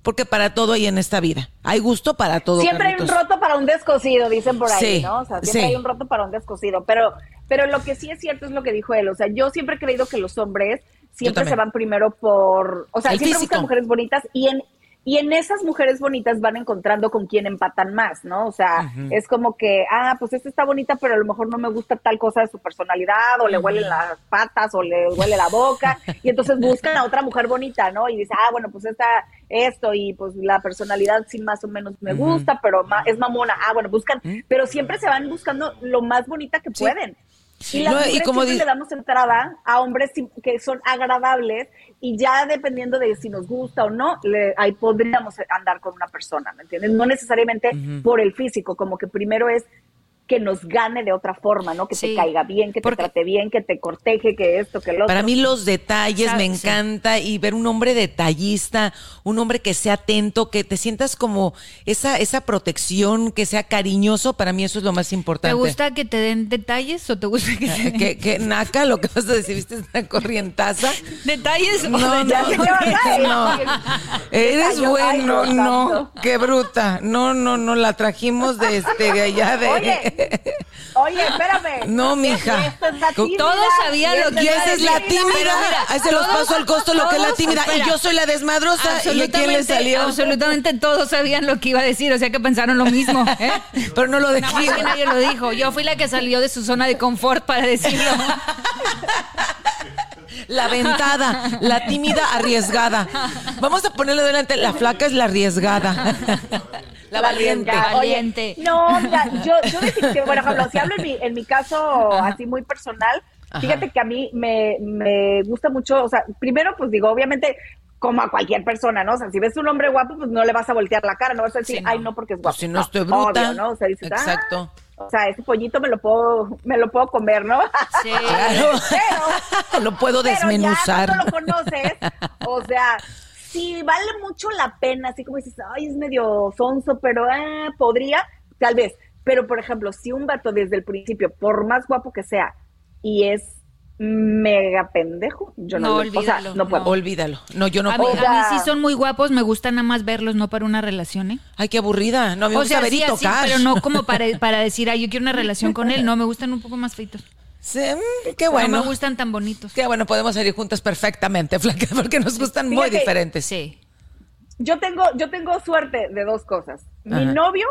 porque para todo hay en esta vida, hay gusto para todo. Siempre hay un roto para un descosido, dicen por ahí, Sí, ¿no? O sea, siempre sí. hay un roto para un descosido. Pero, pero lo que sí es cierto es lo que dijo él. O sea, yo siempre he creído que los hombres siempre se van primero por. O sea, El siempre físico. buscan mujeres bonitas y en. Y en esas mujeres bonitas van encontrando con quién empatan más, ¿no? O sea, es como que, ah, pues esta está bonita, pero a lo mejor no me gusta tal cosa de su personalidad, o le huelen las patas, o le huele la boca, y entonces buscan a otra mujer bonita, ¿no? Y dice, ah, bueno, pues esta, esto, y pues la personalidad sí más o menos me gusta, pero ma- es mamona. Ah, bueno, buscan, pero siempre se van buscando lo más bonita que pueden. Y las No, y mujeres como siempre le damos entrada a hombres que son agradables y ya dependiendo de si nos gusta o no, le- ahí podríamos andar con una persona, ¿me entiendes? No necesariamente por el físico, como que primero es que nos gane de otra forma, ¿no? Que Sí, te caiga bien, que te trate bien, que te corteje, que esto, que lo otro. Para mí los detalles me sí. encanta y ver un hombre detallista, un hombre que sea atento, que te sientas como esa esa protección, que sea cariñoso, para mí eso es lo más importante. ¿Te gusta que te den detalles o te gusta que te que, que naca lo que vas a decir, viste una corrientaza. detalles? o No, no, detalles? no. Eres bueno, no, qué bruta. No, no, no, la trajimos de este, de allá de. Oye, oye, espérame. No, mija. Es la Todos sabían lo que Y esa es la tímida. mira, Ahí se los paso al costo lo que es la tímida. Y yo soy la desmadrosa. ¿Y quién le Absolutamente, salió? absolutamente todos sabían lo que iba a decir, o sea que pensaron lo mismo. ¿eh? Pero no lo dejé. que nadie lo dijo. Yo fui la que salió de su zona de confort para decirlo. La ventada, la tímida arriesgada. Vamos a ponerle delante. La flaca es la arriesgada. La valiente. Ya, oye, Valiente. no, mira, yo, yo definitivamente, por ejemplo, si hablo en mi, en mi caso así muy personal, fíjate que a mí me, me gusta mucho, o sea, primero pues digo, obviamente, como a cualquier persona, ¿no? O sea, si ves un hombre guapo, pues no le vas a voltear la cara, no vas a decir, Sí, no. ay, no, porque es guapo. Pues si no estoy bruta. Obvio, ¿no? O sea, dices, ah, Exacto. o sea, ese pollito me lo puedo, me lo puedo comer, ¿no? Sí. Claro. Pero, Lo puedo pero desmenuzar. ya cuando lo conoces, o sea, si vale mucho la pena, así como dices, ay, es medio sonso, pero ah, podría, tal vez. Pero, por ejemplo, si un vato desde el principio, por más guapo que sea, y es mega pendejo, yo no, No, lo- o sea, olvídalo, no puedo. Olvídalo. No, yo no a, mí, puedo. O sea- a mí sí son muy guapos, me gusta nada más verlos, no para una relación, ¿eh? Ay, qué aburrida. No, me o gusta sea, ver y sí, así, tocar. pero no como para, para decir, ay, yo quiero una relación con él. No, me gustan un poco más feitos. Sí, mm, qué No bueno. me gustan tan bonitos. Qué bueno, podemos salir juntas perfectamente, Flaca, porque nos gustan muy Fíjate, diferentes. Sí. Yo tengo, yo tengo suerte de dos cosas. Mi novio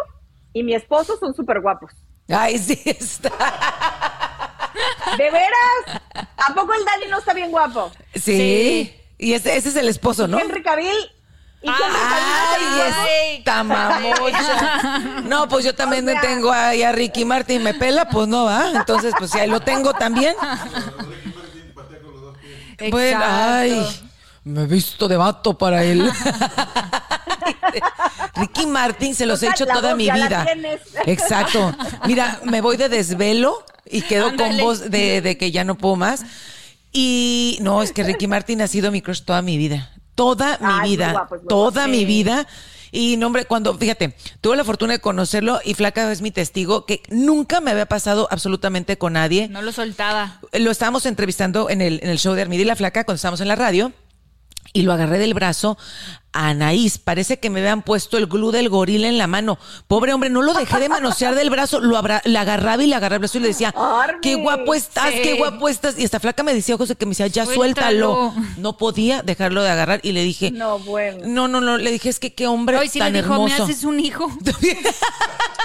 y mi esposo son súper guapos. Ay, sí, está. ¿De veras? ¿A poco el Dani no está bien guapo? Sí. Sí. Y ese, ese es el esposo, ¿no? Henry Cavill. ¿Y Cavill Ay, no esta mamocha. Pues yo también O sea- tengo ahí a Ricky Martin, me pela, pues no va. Entonces, pues si ahí lo tengo también. Bueno, ay, me he visto de vato para él. Ricky Martin se los he hecho toda mi vida. Exacto. Mira, me voy de desvelo y quedo con voz de, de que ya no puedo más. Y no, es que Ricky Martin ha sido mi crush toda mi vida. Toda mi Ay, vida. guapo, es muy toda mi Sí. vida. Y no, hombre, cuando, fíjate, tuve la fortuna de conocerlo y Flaca es mi testigo que nunca me había pasado absolutamente con nadie No lo soltaba. lo estábamos entrevistando en el, en el show de Armida y la Flaca cuando estábamos en la radio y lo agarré del brazo a Anaís. Parece que me habían puesto el glue del gorila en la mano. Pobre hombre, no lo dejé de manosear del brazo, lo abra- le agarraba y le agarraba el brazo y le decía, qué guapo estás, Sí. qué guapo estás. Y esta flaca me decía, José, que me decía, ya suéltalo. Suéltalo. No podía dejarlo de agarrar y le dije, No, bueno. no, no, no, le dije, es que qué hombre Hoy sí tan le dijo, hermoso. me haces un hijo.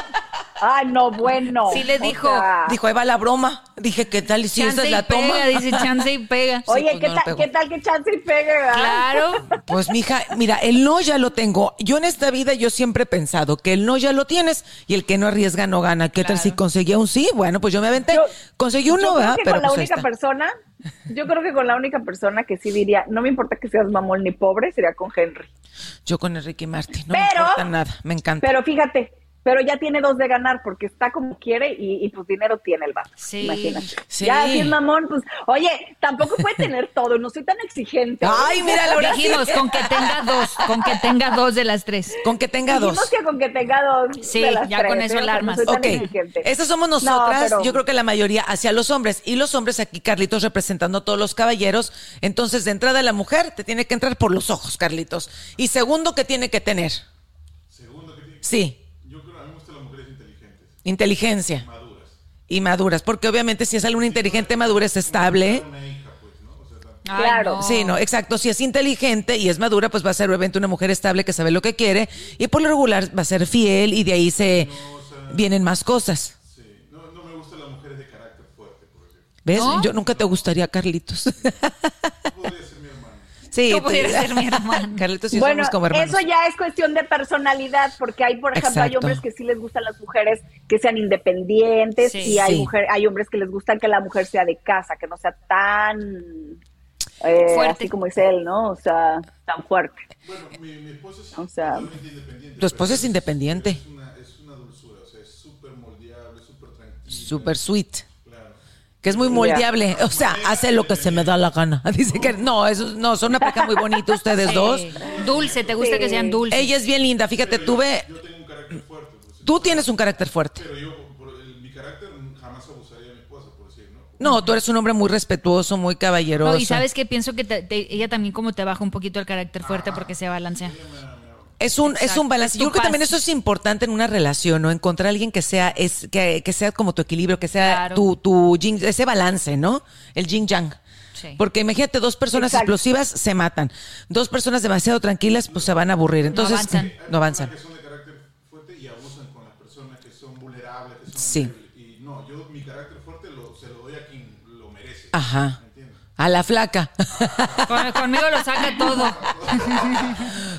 Ay, no, bueno. Sí le dijo. sea, Dijo, ahí va la broma. Dije, ¿qué tal? Y si esa es la toma. pega, dice chance y pega. Oye, pues ¿qué, no tal. ¿qué tal que chance y verdad? Claro. Pues mija, mira, el no ya lo tengo. Yo en esta vida yo siempre he pensado que el no ya lo tienes y el que no arriesga no gana. ¿Qué tal si conseguía un sí? Bueno, pues yo me aventé. Yo- Conseguí un Yo no, creo ¿verdad? que Pero con la pues única persona, yo creo que con la única persona que sí diría, no me importa que seas mamón ni pobre, sería con Henry. Yo con Enrique Martin. No me Pero- importa nada. Me encanta. Pero fíjate, pero ya tiene dos de ganar porque está como quiere y, y pues dinero tiene el vato. Sí. Imagínate. Sí. Ya, si es mamón, pues, oye, tampoco puede tener todo, no soy tan exigente. Ay, mira, Laura. Dijimos, con que tenga dos, con que tenga dos de las tres. Con que tenga dos. Dijimos que con que tenga dos. Sí, de las ya con eso ¿eh? Alarmas. No Ok, esas somos nosotras, No, pero- yo creo que la mayoría hacia los hombres y los hombres aquí, Carlitos, representando a todos los caballeros. Entonces, de entrada, la mujer te tiene que entrar por los ojos, Carlitos. Y segundo, ¿qué tiene que tener? Segundo que tiene. Sí, Yo creo, a mí me gustan las mujeres inteligentes, inteligencia maduras. y maduras, porque obviamente si es alguna inteligente, madura, es estable. Pues, Claro. no. Sí, no, exacto. Si es inteligente y es madura, pues va a ser obviamente una mujer estable que sabe lo que quiere y por lo regular va a ser fiel y de ahí se vienen más cosas. sí. No, no me gustan las mujeres de carácter fuerte, por. ¿Ves? ¿No? Yo nunca te gustaría, Carlitos. Podría ser mi hermana. Sí, Tú pudieras ser mi hermano. Carlitos y Bueno, somos como hermanos. eso ya es cuestión de personalidad, porque hay, por ejemplo, hay Exacto. hombres que sí les gustan las mujeres que sean independientes Sí. y hay, Sí. mujer, hay hombres que les gustan que la mujer sea de casa, que no sea tan eh, Fuerte. así como dice él, ¿no? O sea, tan fuerte. Bueno, mi, mi esposa es O sea- totalmente independiente. Tu esposa es independiente. Es una, es una dulzura, o sea, es súper moldeable, súper tranquila. Super sweet. Que es muy moldeable. O sea, hace lo que se me da la gana. Dice que no, eso, no, son una pareja muy bonita ustedes Sí. dos. Dulce, ¿te gusta Sí. que sean dulces? Ella es bien linda. Fíjate, tuve. Yo tengo un carácter fuerte, pues, Tú tienes un carácter fuerte. pero yo, por el- mi carácter, jamás abusaría de mi esposa, por decir, ¿no? No, tú eres un hombre muy respetuoso, muy caballeroso. No, y sabes que pienso que te- te- ella también como te baja un poquito el carácter fuerte porque se balancea. Es un, es un balance. es Yo creo que también eso es importante en una relación, ¿no? Encontrar a alguien que sea, es, que, que sea como tu equilibrio, que sea Claro. tu, tu yin- ese balance, ¿no? El yin yang. Sí. Porque imagínate, dos personas Exacto. explosivas se matan. Dos personas demasiado tranquilas, pues se van a aburrir. Entonces, avanzan. no avanzan. que son de carácter fuerte y abusan con las personas que son vulnerables, que son Sí. Y no, yo mi carácter fuerte lo, se lo doy a quien lo merece. Ajá. A la flaca. Con- conmigo lo saca todo.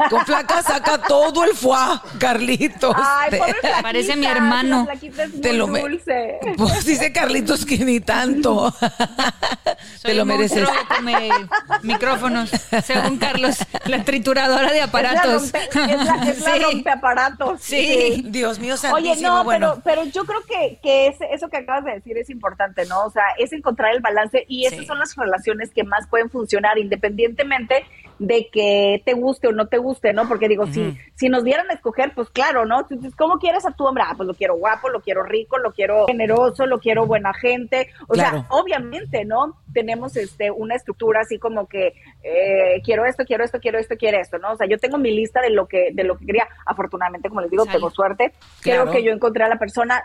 Con flaca saca todo el foie, Carlitos. Ay, pobre flaquita, Parece mi hermano. La flaquita es Te lo me- dulce. Pues dice Carlitos que ni tanto. Te lo mereces. come micrófonos, según Carlos, la trituradora de aparatos. Es la, rompe, es la, es la Sí. rompeaparatos. Sí. Dios mío, Oye, santísimo, no, bueno. pero, pero yo creo que, que ese- eso que acabas de decir es importante, ¿no? O sea, es encontrar el balance y esas Sí. son las relaciones que más pueden funcionar independientemente de que te guste o no te guste, ¿no? Porque digo, si, si nos dieran a escoger, pues claro, ¿no? Entonces, ¿cómo quieres a tu hombre? Ah, pues lo quiero guapo, lo quiero rico, lo quiero generoso, lo quiero buena gente. O Claro. sea, obviamente, ¿no? Tenemos este una estructura así como que eh, quiero esto, quiero esto, quiero esto, quiero esto, ¿no? O sea, yo tengo mi lista de lo que de lo que quería. Afortunadamente, como les digo, Sale. tengo suerte. Claro. Creo que yo encontré a la persona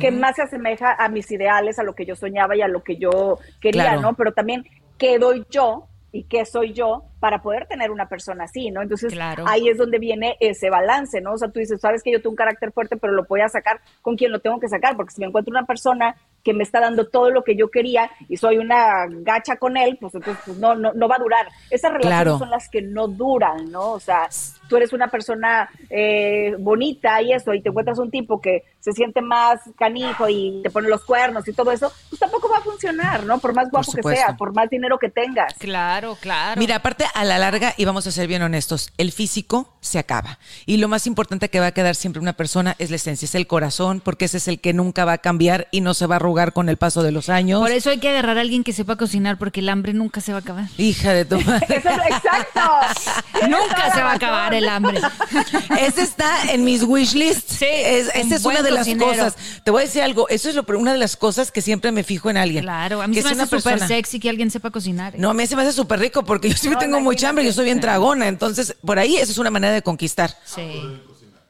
que más se asemeja a mis ideales, a lo que yo soñaba y a lo que yo quería, Claro. ¿no? Pero también qué doy yo y qué soy yo para poder tener una persona así, ¿no? Entonces Claro. ahí es donde viene ese balance, ¿no? O sea, tú dices, sabes que yo tengo un carácter fuerte, pero lo voy a sacar con quien lo tengo que sacar, porque si me encuentro una persona que me está dando todo lo que yo quería y soy una gacha con él, pues entonces pues, no, no, no va a durar. Esas relaciones Claro. son las que no duran, ¿no? O sea, tú eres una persona eh, bonita y eso, y te encuentras un tipo que se siente más canijo y te pone los cuernos y todo eso, pues tampoco funcionar, ¿no? Por más guapo que sea, por más dinero que tengas. Claro, claro. Mira, aparte, a la larga, y vamos a ser bien honestos, el físico se acaba. Y lo más importante que va a quedar siempre una persona es la esencia, es el corazón, porque ese es el que nunca va a cambiar y no se va a arrugar con el paso de los años. Por eso hay que agarrar a alguien que sepa cocinar, porque el hambre nunca se va a acabar. Hija de tu madre. Eso es exacto. Nunca se va a acabar el hambre. Ese está en mis wish list. Sí, Es- esa es una de las cocinero. cosas. Te voy a decir algo. Eso es lo, una de las cosas que siempre me fijo en alguien. Claro, a mí que se me hace una súper persona- sexy que alguien sepa cocinar. ¿eh? No, a mí se me hace súper rico porque yo siempre No, tengo mucha hambre, yo soy bien dragona. Entonces, por ahí, esa es una manera de conquistar. Sí.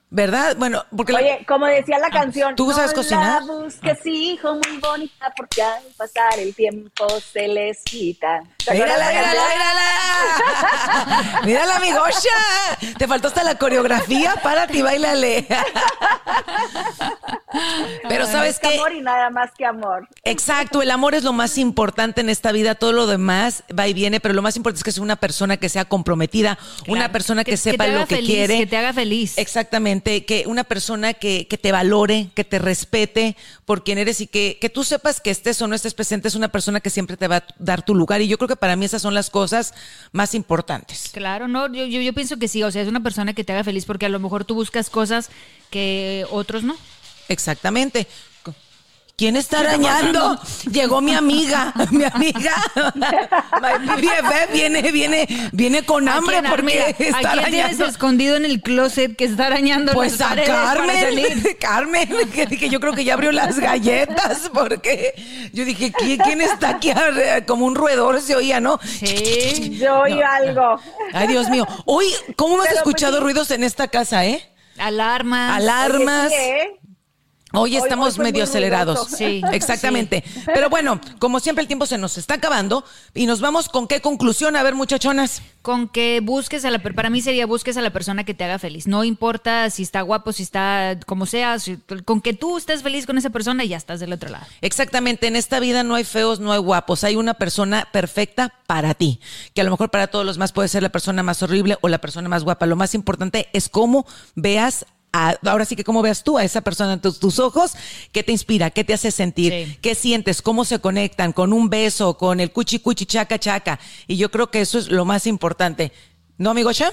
¿Verdad? Bueno, porque la- Oye, como decía la canción, ¿tú sabes no cocinar? la busques, hijo, muy bonita, porque al pasar el tiempo se les quita. ¿Te acuerdas Mírala, mírala, mírala. Mírala, mi Gosha. Te faltó hasta la coreografía. Párate y bailale. Pero ¿sabes Es qué? amor y nada más que amor. Exacto, el amor es lo más importante en esta vida, todo lo demás va y viene, pero lo más importante es que sea una persona que sea comprometida, una persona que, Que- que sepa lo que feliz, quiere. que te haga feliz. Exactamente, que una persona que, que te valore, que te respete por quien eres y que, que tú sepas que estés o no estés presente, es una persona que siempre te va a dar tu lugar. Y yo creo que para mí esas son las cosas más importantes. Claro, no, yo, yo, yo pienso que sí, o sea, es una persona que te haga feliz porque a lo mejor tú buscas cosas que otros no. Exactamente. ¿Quién está arañando? Llegó mi amiga, mi amiga. Mi BFF viene, viene, viene con hambre ¿A quién, porque mira, está ¿a quién tienes arañando. escondido en el closet que está arañando Pues a Carmen? Carmen, que, que yo creo que ya abrió las galletas porque yo dije, ¿quién, quién está aquí? Como un roedor se oía, ¿no? Sí. Yo oí algo. Ay, Dios mío. Hoy, ¿cómo has Pero, pues, escuchado sí. ruidos en esta casa, eh? Alarmas. Alarmas. Sí, ¿eh? Hoy estamos hoy medio acelerados. Sí, exactamente. Pero bueno, como siempre el tiempo se nos está acabando y nos vamos con qué conclusión. A ver, muchachonas. Con que busques a la para mí sería busques a la persona que te haga feliz. No importa si está guapo, si está como sea, si- con que tú estés feliz con esa persona y ya estás del otro lado. Exactamente, en esta vida no hay feos, no hay guapos, hay una persona perfecta para ti, que a lo mejor para todos los más puede ser la persona más horrible o la persona más guapa. Lo más importante es cómo veas a- ahora sí que cómo veas tú a esa persona en tus, tus ojos, qué te inspira, qué te hace sentir, Sí. qué sientes, cómo se conectan con un beso, con el cuchi cuchi chaca chaca. Y yo creo que eso es lo más importante. ¿No, amigo Cha?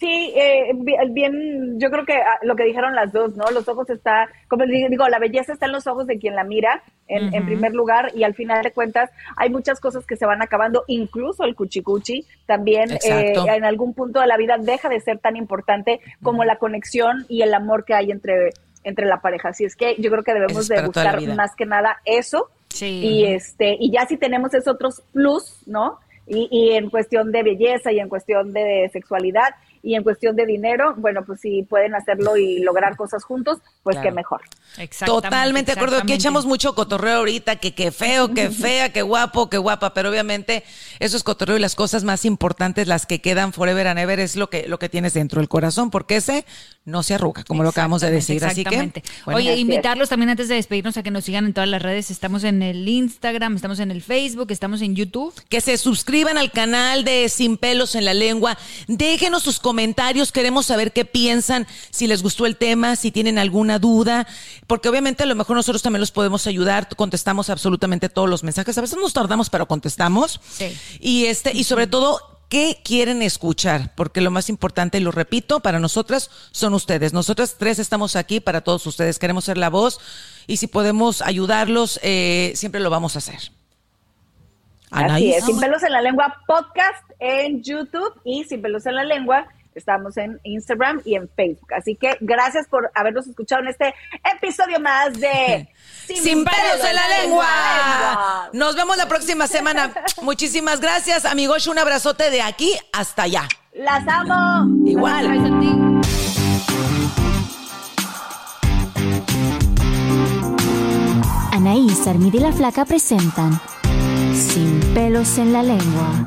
Sí, eh, bi- bien, yo creo que ah, lo que dijeron las dos, ¿no? Los ojos está, como digo, la belleza está en los ojos de quien la mira, en, en primer lugar, y al final de cuentas hay muchas cosas que se van acabando, incluso el cuchicuchi también eh, en algún punto de la vida deja de ser tan importante como la conexión y el amor que hay entre, entre la pareja. Así es que yo creo que debemos de buscar más que nada eso, Sí. y este y ya si tenemos esos otros plus no y, y en cuestión de belleza y en cuestión de sexualidad y en cuestión de dinero bueno pues si pueden hacerlo y lograr cosas juntos pues Claro. qué mejor Exactamente, Totalmente de acuerdo. Aquí echamos mucho cotorreo ahorita, que qué feo, que fea, que guapo, que guapa, pero obviamente eso es cotorreo y las cosas más importantes, las que quedan forever and ever, es lo que, lo que tienes dentro del corazón, porque ese no se arruga, como lo acabamos de decir. Así que, bueno, Oye, invitarlos también antes de despedirnos a que nos sigan en todas las redes. Estamos en el Instagram, estamos en el Facebook, estamos en YouTube. que se suscriban al canal de Sin Pelos en la Lengua. Déjenos sus comentarios, queremos saber qué piensan, si les gustó el tema, si tienen alguna duda, porque obviamente a lo mejor nosotros también los podemos ayudar, contestamos absolutamente todos los mensajes. A veces nos tardamos, pero contestamos. Sí. Y este, y sobre todo, ¿qué quieren escuchar? Porque lo más importante, y lo repito, para nosotras son ustedes. Nosotras tres estamos aquí para todos ustedes. Queremos ser la voz y si podemos ayudarlos, eh, siempre lo vamos a hacer. Así es, Sin Pelos en la Lengua podcast en YouTube y Sin Pelos en la Lengua estamos en Instagram y en Facebook. Así que gracias por habernos escuchado en este episodio más de Sin pelos en la lengua. Nos vemos la próxima semana. Muchísimas gracias, amigos. Un abrazote de aquí hasta allá. Las amo. Igual. Anaís, Armida y la Flaca presentan Sin pelos en la lengua.